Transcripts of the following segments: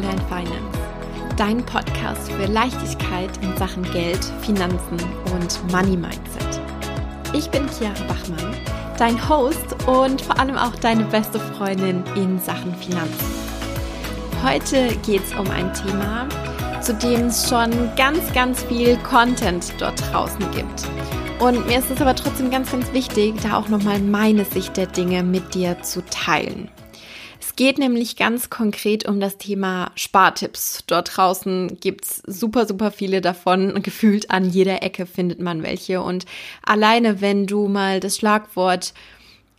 Fräulein Finance, dein Podcast für Leichtigkeit in Sachen Geld, Finanzen und Money Mindset. Ich bin Chiara Bachmann, dein Host und vor allem auch deine beste Freundin in Sachen Finanzen. Heute geht es um ein Thema, zu dem es schon ganz, ganz viel Content dort draußen gibt. Und mir ist es aber trotzdem ganz, ganz wichtig, da auch nochmal meine Sicht der Dinge mit dir zu teilen. Es geht nämlich ganz konkret um das Thema Spartipps. Dort draußen gibt's super, super viele davon. Gefühlt an jeder Ecke findet man welche. Und alleine, wenn du mal das Schlagwort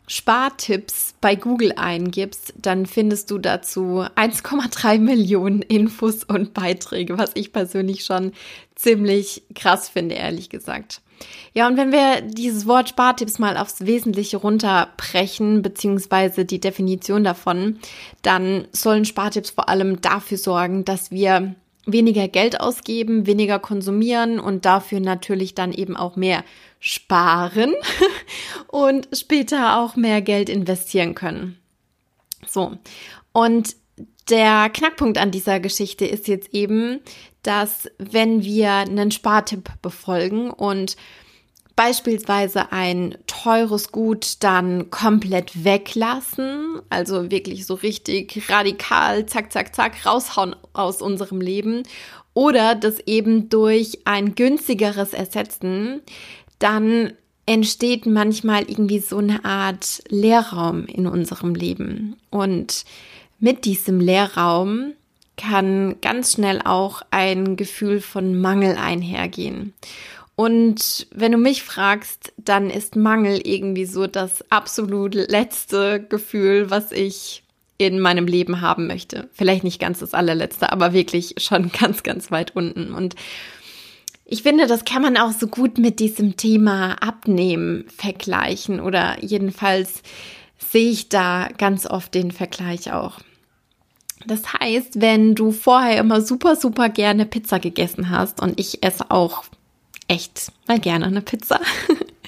Spartipps bei Google eingibst, dann findest du dazu 1,3 Millionen Infos und Beiträge, was ich persönlich schon ziemlich krass finde, ehrlich gesagt. Ja, und wenn wir dieses Wort Spartipps mal aufs Wesentliche runterbrechen, beziehungsweise die Definition davon, dann sollen Spartipps vor allem dafür sorgen, dass wir weniger Geld ausgeben, weniger konsumieren und dafür natürlich dann eben auch mehr sparen und später auch mehr Geld investieren können. So. Und der Knackpunkt an dieser Geschichte ist jetzt eben, dass wenn wir einen Spartipp befolgen und beispielsweise ein teures Gut dann komplett weglassen, also wirklich so richtig radikal, zack, zack, zack, raushauen aus unserem Leben oder das eben durch ein günstigeres ersetzen, dann entsteht manchmal irgendwie so eine Art Leerraum in unserem Leben. Und mit diesem Leerraum kann ganz schnell auch ein Gefühl von Mangel einhergehen. Und wenn du mich fragst, dann ist Mangel irgendwie so das absolut letzte Gefühl, was ich in meinem Leben haben möchte. Vielleicht nicht ganz das allerletzte, aber wirklich schon ganz, ganz weit unten. Und ich finde, das kann man auch so gut mit diesem Thema Abnehmen vergleichen oder jedenfalls sehe ich da ganz oft den Vergleich auch. Das heißt, wenn du vorher immer super, super gerne Pizza gegessen hast und ich esse auch echt mal gerne eine Pizza,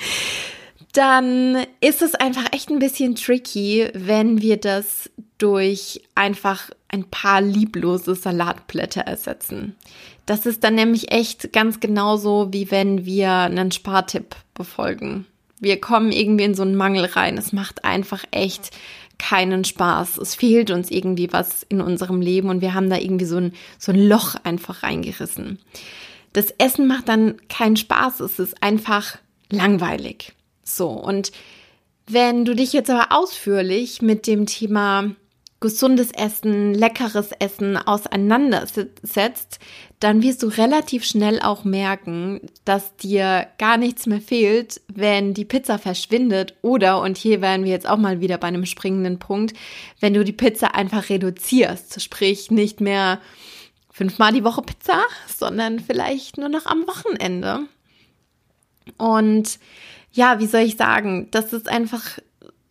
dann ist es einfach echt ein bisschen tricky, wenn wir das durch einfach ein paar lieblose Salatblätter ersetzen. Das ist dann nämlich echt ganz genauso, wie wenn wir einen Spartipp befolgen. Wir kommen irgendwie in so einen Mangel rein. Es macht einfach echt keinen Spaß. Es fehlt uns irgendwie was in unserem Leben und wir haben da irgendwie so ein, so ein Loch einfach reingerissen. Das Essen macht dann keinen Spaß. Es ist einfach langweilig. So. Und wenn du dich jetzt aber ausführlich mit dem Thema gesundes Essen, leckeres Essen auseinandersetzt, dann wirst du relativ schnell auch merken, dass dir gar nichts mehr fehlt, wenn die Pizza verschwindet oder, und hier wären wir jetzt auch mal wieder bei einem springenden Punkt, wenn du die Pizza einfach reduzierst, sprich nicht mehr fünfmal die Woche Pizza, sondern vielleicht nur noch am Wochenende. Und ja, wie soll ich sagen, das ist einfach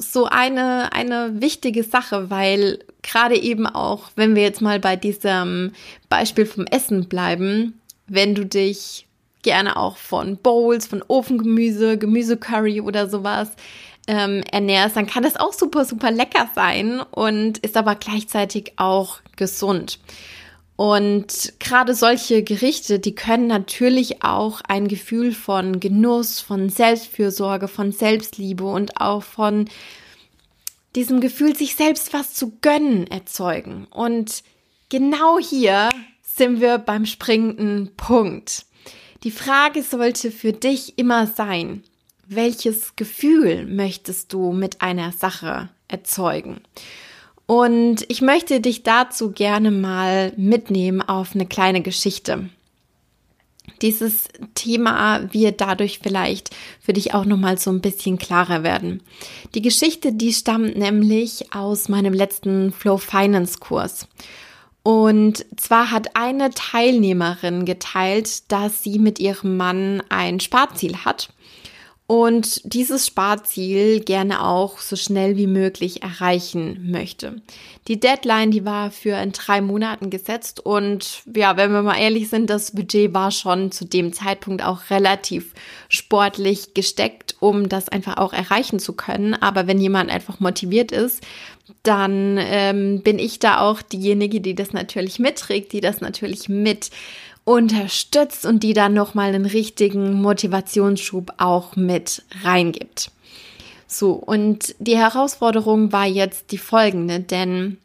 so eine, eine wichtige Sache, weil gerade eben auch, wenn wir jetzt mal bei diesem Beispiel vom Essen bleiben, wenn du dich gerne auch von Bowls, von Ofengemüse, Gemüsecurry oder sowas ähm, ernährst, dann kann das auch super, super lecker sein und ist aber gleichzeitig auch gesund. Und gerade solche Gerichte, die können natürlich auch ein Gefühl von Genuss, von Selbstfürsorge, von Selbstliebe und auch von diesem Gefühl, sich selbst was zu gönnen, erzeugen. Und genau hier sind wir beim springenden Punkt. Die Frage sollte für dich immer sein, welches Gefühl möchtest du mit einer Sache erzeugen? Und ich möchte dich dazu gerne mal mitnehmen auf eine kleine Geschichte. Dieses Thema wird dadurch vielleicht für dich auch nochmal so ein bisschen klarer werden. Die Geschichte, die stammt nämlich aus meinem letzten Flow Finance Kurs. Und zwar hat eine Teilnehmerin geteilt, dass sie mit ihrem Mann ein Sparziel hat und dieses Sparziel gerne auch so schnell wie möglich erreichen möchte. Die Deadline, die war für in drei Monaten gesetzt und ja, wenn wir mal ehrlich sind, das Budget war schon zu dem Zeitpunkt auch relativ sportlich gesteckt, um das einfach auch erreichen zu können. Aber wenn jemand einfach motiviert ist, dann ähm, bin ich da auch diejenige, die das natürlich mitträgt, die das natürlich mit unterstützt und die dann nochmal einen richtigen Motivationsschub auch mit reingibt. So, und die Herausforderung war jetzt die folgende, denn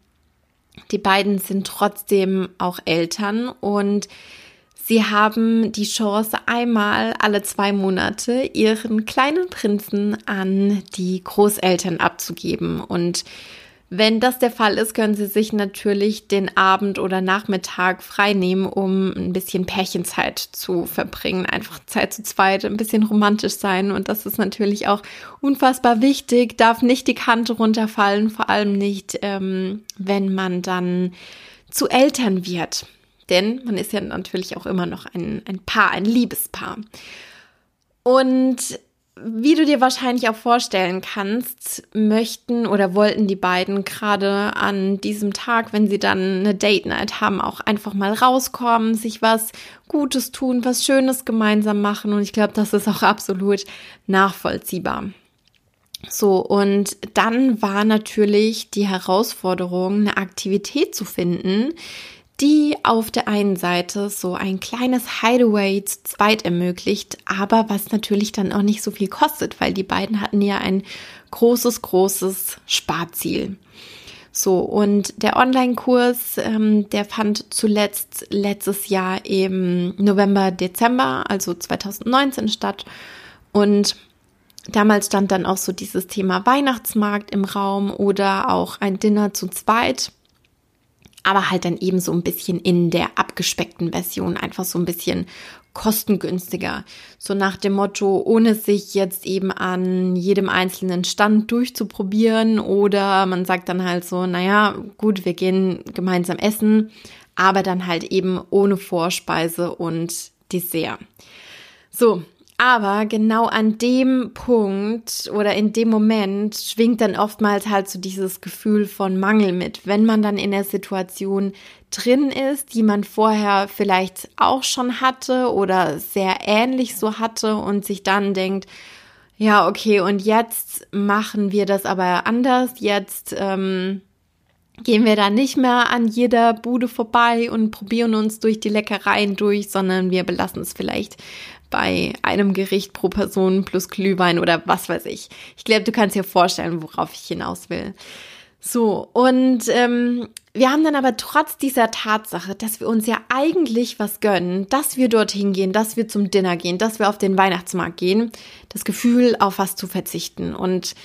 die beiden sind trotzdem auch Eltern und sie haben die Chance, einmal alle zwei Monate ihren kleinen Prinzen an die Großeltern abzugeben. Und wenn das der Fall ist, können Sie sich natürlich den Abend oder Nachmittag freinehmen, um ein bisschen Pärchenzeit zu verbringen. Einfach Zeit zu zweit, ein bisschen romantisch sein. Und das ist natürlich auch unfassbar wichtig, darf nicht die Kante runterfallen, vor allem nicht, ähm, wenn man dann zu Eltern wird. Denn man ist ja natürlich auch immer noch ein, ein Paar, ein Liebespaar. Und wie du dir wahrscheinlich auch vorstellen kannst, möchten oder wollten die beiden gerade an diesem Tag, wenn sie dann eine Date Night haben, auch einfach mal rauskommen, sich was Gutes tun, was Schönes gemeinsam machen. Und ich glaube, das ist auch absolut nachvollziehbar. So, und dann war natürlich die Herausforderung, eine Aktivität zu finden, die auf der einen Seite so ein kleines Hideaway zu zweit ermöglicht, aber was natürlich dann auch nicht so viel kostet, weil die beiden hatten ja ein großes, großes Sparziel. So, und der Online-Kurs, ähm, der fand zuletzt letztes Jahr im November, Dezember, also 2019 statt. Und damals stand dann auch so dieses Thema Weihnachtsmarkt im Raum oder auch ein Dinner zu zweit aber halt dann eben so ein bisschen in der abgespeckten Version, einfach so ein bisschen kostengünstiger. So nach dem Motto, ohne sich jetzt eben an jedem einzelnen Stand durchzuprobieren oder man sagt dann halt so, naja, gut, wir gehen gemeinsam essen, aber dann halt eben ohne Vorspeise und Dessert. So, aber genau an dem Punkt oder in dem Moment schwingt dann oftmals halt so dieses Gefühl von Mangel mit, wenn man dann in der Situation drin ist, die man vorher vielleicht auch schon hatte oder sehr ähnlich so hatte und sich dann denkt, ja, okay, und jetzt machen wir das aber anders. Jetzt ähm, gehen wir da nicht mehr an jeder Bude vorbei und probieren uns durch die Leckereien durch, sondern wir belassen es vielleicht bei einem Gericht pro Person plus Glühwein oder was weiß ich. Ich glaube, du kannst dir vorstellen, worauf ich hinaus will. So, und ähm, wir haben dann aber trotz dieser Tatsache, dass wir uns ja eigentlich was gönnen, dass wir dorthin gehen, dass wir zum Dinner gehen, dass wir auf den Weihnachtsmarkt gehen, das Gefühl, auf was zu verzichten. Und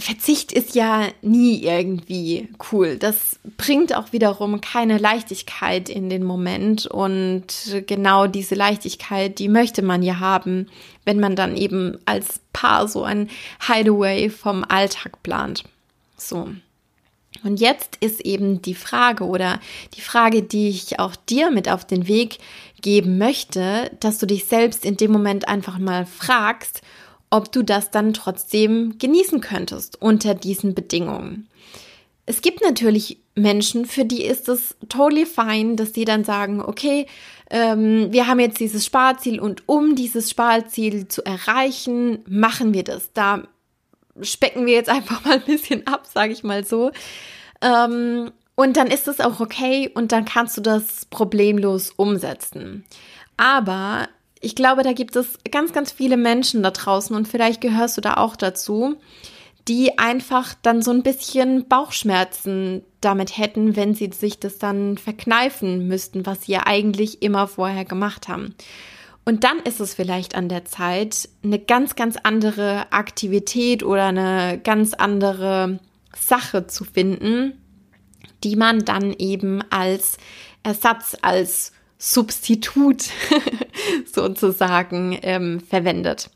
Verzicht ist ja nie irgendwie cool. Das bringt auch wiederum keine Leichtigkeit in den Moment. Und genau diese Leichtigkeit, die möchte man ja haben, wenn man dann eben als Paar so ein Hideaway vom Alltag plant. So. Und jetzt ist eben die Frage oder die Frage, die ich auch dir mit auf den Weg geben möchte, dass du dich selbst in dem Moment einfach mal fragst, ob du das dann trotzdem genießen könntest unter diesen Bedingungen. Es gibt natürlich Menschen, für die ist es totally fine, dass die dann sagen, okay, ähm, wir haben jetzt dieses Sparziel und um dieses Sparziel zu erreichen, machen wir das. Da specken wir jetzt einfach mal ein bisschen ab, sage ich mal so. Ähm, und dann ist es auch okay und dann kannst du das problemlos umsetzen. Aber ich glaube, da gibt es ganz, ganz viele Menschen da draußen und vielleicht gehörst du da auch dazu, die einfach dann so ein bisschen Bauchschmerzen damit hätten, wenn sie sich das dann verkneifen müssten, was sie ja eigentlich immer vorher gemacht haben. Und dann ist es vielleicht an der Zeit, eine ganz, ganz andere Aktivität oder eine ganz andere Sache zu finden, die man dann eben als Ersatz, als Substitut sozusagen ähm, verwendet.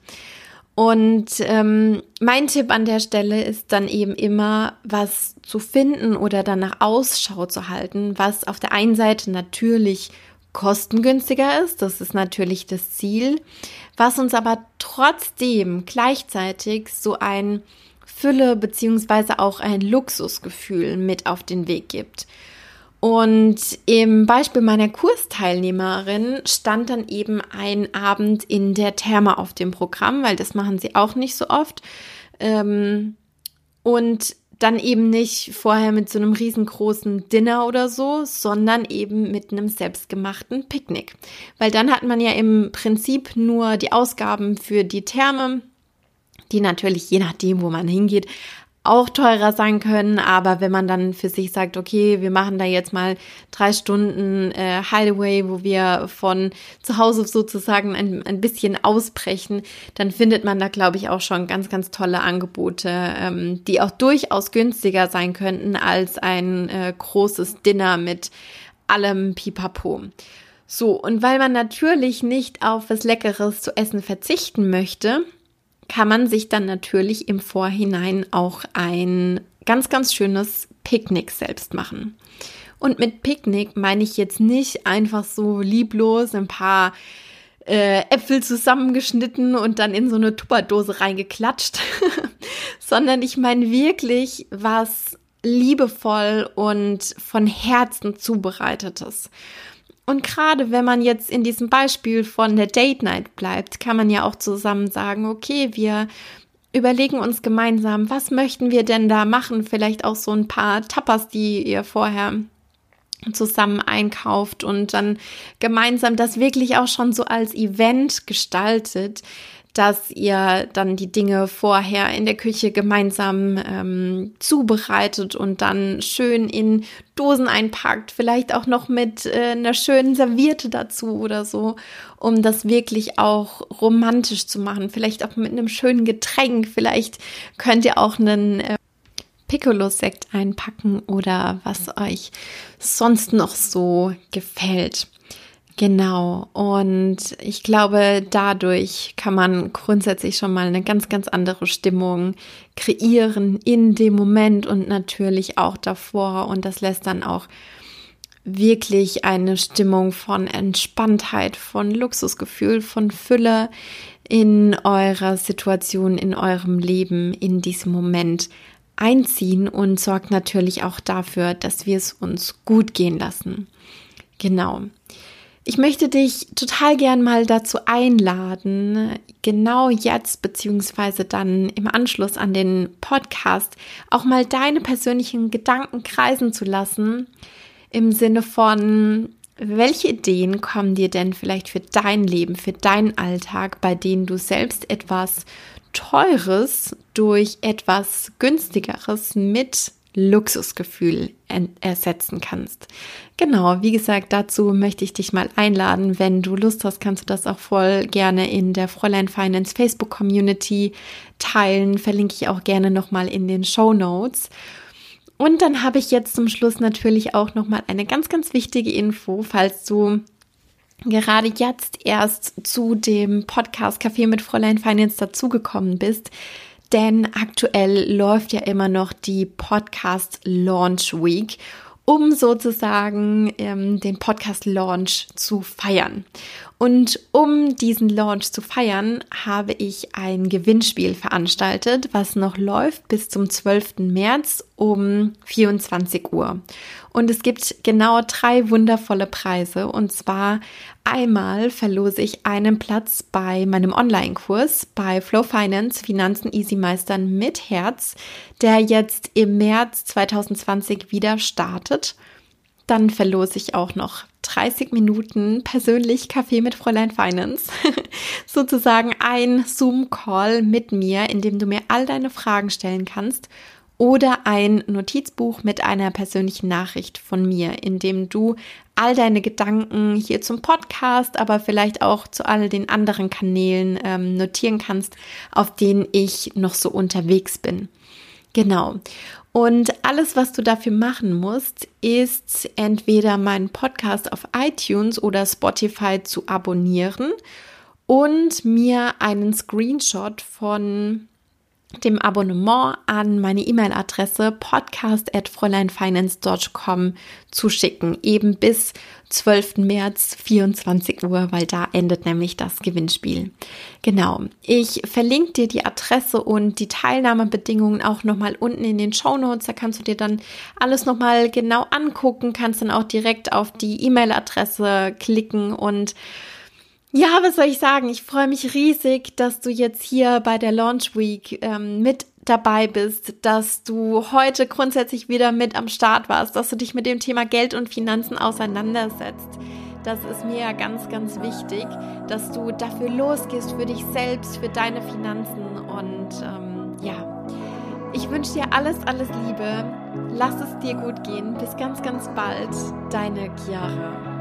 Und ähm, mein Tipp an der Stelle ist dann eben immer, was zu finden oder danach Ausschau zu halten, was auf der einen Seite natürlich kostengünstiger ist. Das ist natürlich das Ziel, was uns aber trotzdem gleichzeitig so ein Fülle beziehungsweise auch ein Luxusgefühl mit auf den Weg gibt. Und im Beispiel meiner Kursteilnehmerin stand dann eben ein Abend in der Therme auf dem Programm, weil das machen sie auch nicht so oft. Ähm, und dann eben nicht vorher mit so einem riesengroßen Dinner oder so, sondern eben mit einem selbstgemachten Picknick. Weil dann hat man ja im Prinzip nur die Ausgaben für die Therme, die natürlich je nachdem, wo man hingeht, auch teurer sein können, aber wenn man dann für sich sagt, okay, wir machen da jetzt mal drei Stunden äh, Hideaway, wo wir von zu Hause sozusagen ein, ein bisschen ausbrechen, dann findet man da, glaube ich, auch schon ganz, ganz tolle Angebote, ähm, die auch durchaus günstiger sein könnten als ein äh, großes Dinner mit allem Pipapo. So, und weil man natürlich nicht auf was Leckeres zu essen verzichten möchte, kann man sich dann natürlich im Vorhinein auch ein ganz, ganz schönes Picknick selbst machen. Und mit Picknick meine ich jetzt nicht einfach so lieblos ein paar äh, Äpfel zusammengeschnitten und dann in so eine Tupperdose reingeklatscht, sondern ich meine wirklich was liebevoll und von Herzen zubereitetes. Und gerade wenn man jetzt in diesem Beispiel von der Date Night bleibt, kann man ja auch zusammen sagen, okay, wir überlegen uns gemeinsam, was möchten wir denn da machen? Vielleicht auch so ein paar Tapas, die ihr vorher zusammen einkauft und dann gemeinsam das wirklich auch schon so als Event gestaltet, dass ihr dann die Dinge vorher in der Küche gemeinsam ähm, zubereitet und dann schön in Dosen einpackt, vielleicht auch noch mit äh, einer schönen Serviette dazu oder so, um das wirklich auch romantisch zu machen, vielleicht auch mit einem schönen Getränk, vielleicht könnt ihr auch einen äh, Piccolo-Sekt einpacken oder was euch sonst noch so gefällt. Genau. Und ich glaube, dadurch kann man grundsätzlich schon mal eine ganz, ganz andere Stimmung kreieren in dem Moment und natürlich auch davor. Und das lässt dann auch wirklich eine Stimmung von Entspanntheit, von Luxusgefühl, von Fülle in eurer Situation, in eurem Leben, in diesem Moment einziehen und sorgt natürlich auch dafür, dass wir es uns gut gehen lassen. Genau. Ich möchte dich total gern mal dazu einladen, genau jetzt beziehungsweise dann im Anschluss an den Podcast auch mal deine persönlichen Gedanken kreisen zu lassen im Sinne von, welche Ideen kommen dir denn vielleicht für dein Leben, für deinen Alltag, bei denen du selbst etwas Teures durch etwas Günstigeres mit Luxusgefühl ersetzen kannst. Genau, wie gesagt, dazu möchte ich dich mal einladen. Wenn du Lust hast, kannst du das auch voll gerne in der Fräulein Finance Facebook Community teilen. Verlinke ich auch gerne nochmal in den Show Notes. Und dann habe ich jetzt zum Schluss natürlich auch nochmal eine ganz, ganz wichtige Info, falls du gerade jetzt erst zu dem Podcast Café mit Fräulein Finance dazugekommen bist denn aktuell läuft ja immer noch die Podcast Launch Week, um sozusagen ähm, den Podcast Launch zu feiern. Und um diesen Launch zu feiern, habe ich ein Gewinnspiel veranstaltet, was noch läuft bis zum 12. März um 24 Uhr. Und es gibt genau drei wundervolle Preise. Und zwar einmal verlose ich einen Platz bei meinem Online-Kurs bei Flow Finance Finanzen Easy Meistern mit Herz, der jetzt im März 2020 wieder startet. Dann verlose ich auch noch 30 Minuten persönlich Kaffee mit Fräulein Finance. Sozusagen ein Zoom-Call mit mir, in dem du mir all deine Fragen stellen kannst oder ein Notizbuch mit einer persönlichen Nachricht von mir, in dem du all deine Gedanken hier zum Podcast, aber vielleicht auch zu all den anderen Kanälen ähm, notieren kannst, auf denen ich noch so unterwegs bin. Genau. Und alles, was du dafür machen musst, ist entweder meinen Podcast auf iTunes oder Spotify zu abonnieren und mir einen Screenshot von dem Abonnement an meine E-Mail-Adresse podcast.fräuleinfinance.com zuschicken, eben bis 12. März 24 Uhr, weil da endet nämlich das Gewinnspiel. Genau. Ich verlinke dir die Adresse und die Teilnahmebedingungen auch nochmal unten in den Show Notes. Da kannst du dir dann alles nochmal genau angucken, kannst dann auch direkt auf die E-Mail-Adresse klicken und ja, was soll ich sagen? Ich freue mich riesig, dass du jetzt hier bei der Launch Week ähm, mit dabei bist, dass du heute grundsätzlich wieder mit am Start warst, dass du dich mit dem Thema Geld und Finanzen auseinandersetzt. Das ist mir ja ganz, ganz wichtig, dass du dafür losgehst, für dich selbst, für deine Finanzen. Und ähm, ja, ich wünsche dir alles, alles Liebe. Lass es dir gut gehen. Bis ganz, ganz bald. Deine Chiara.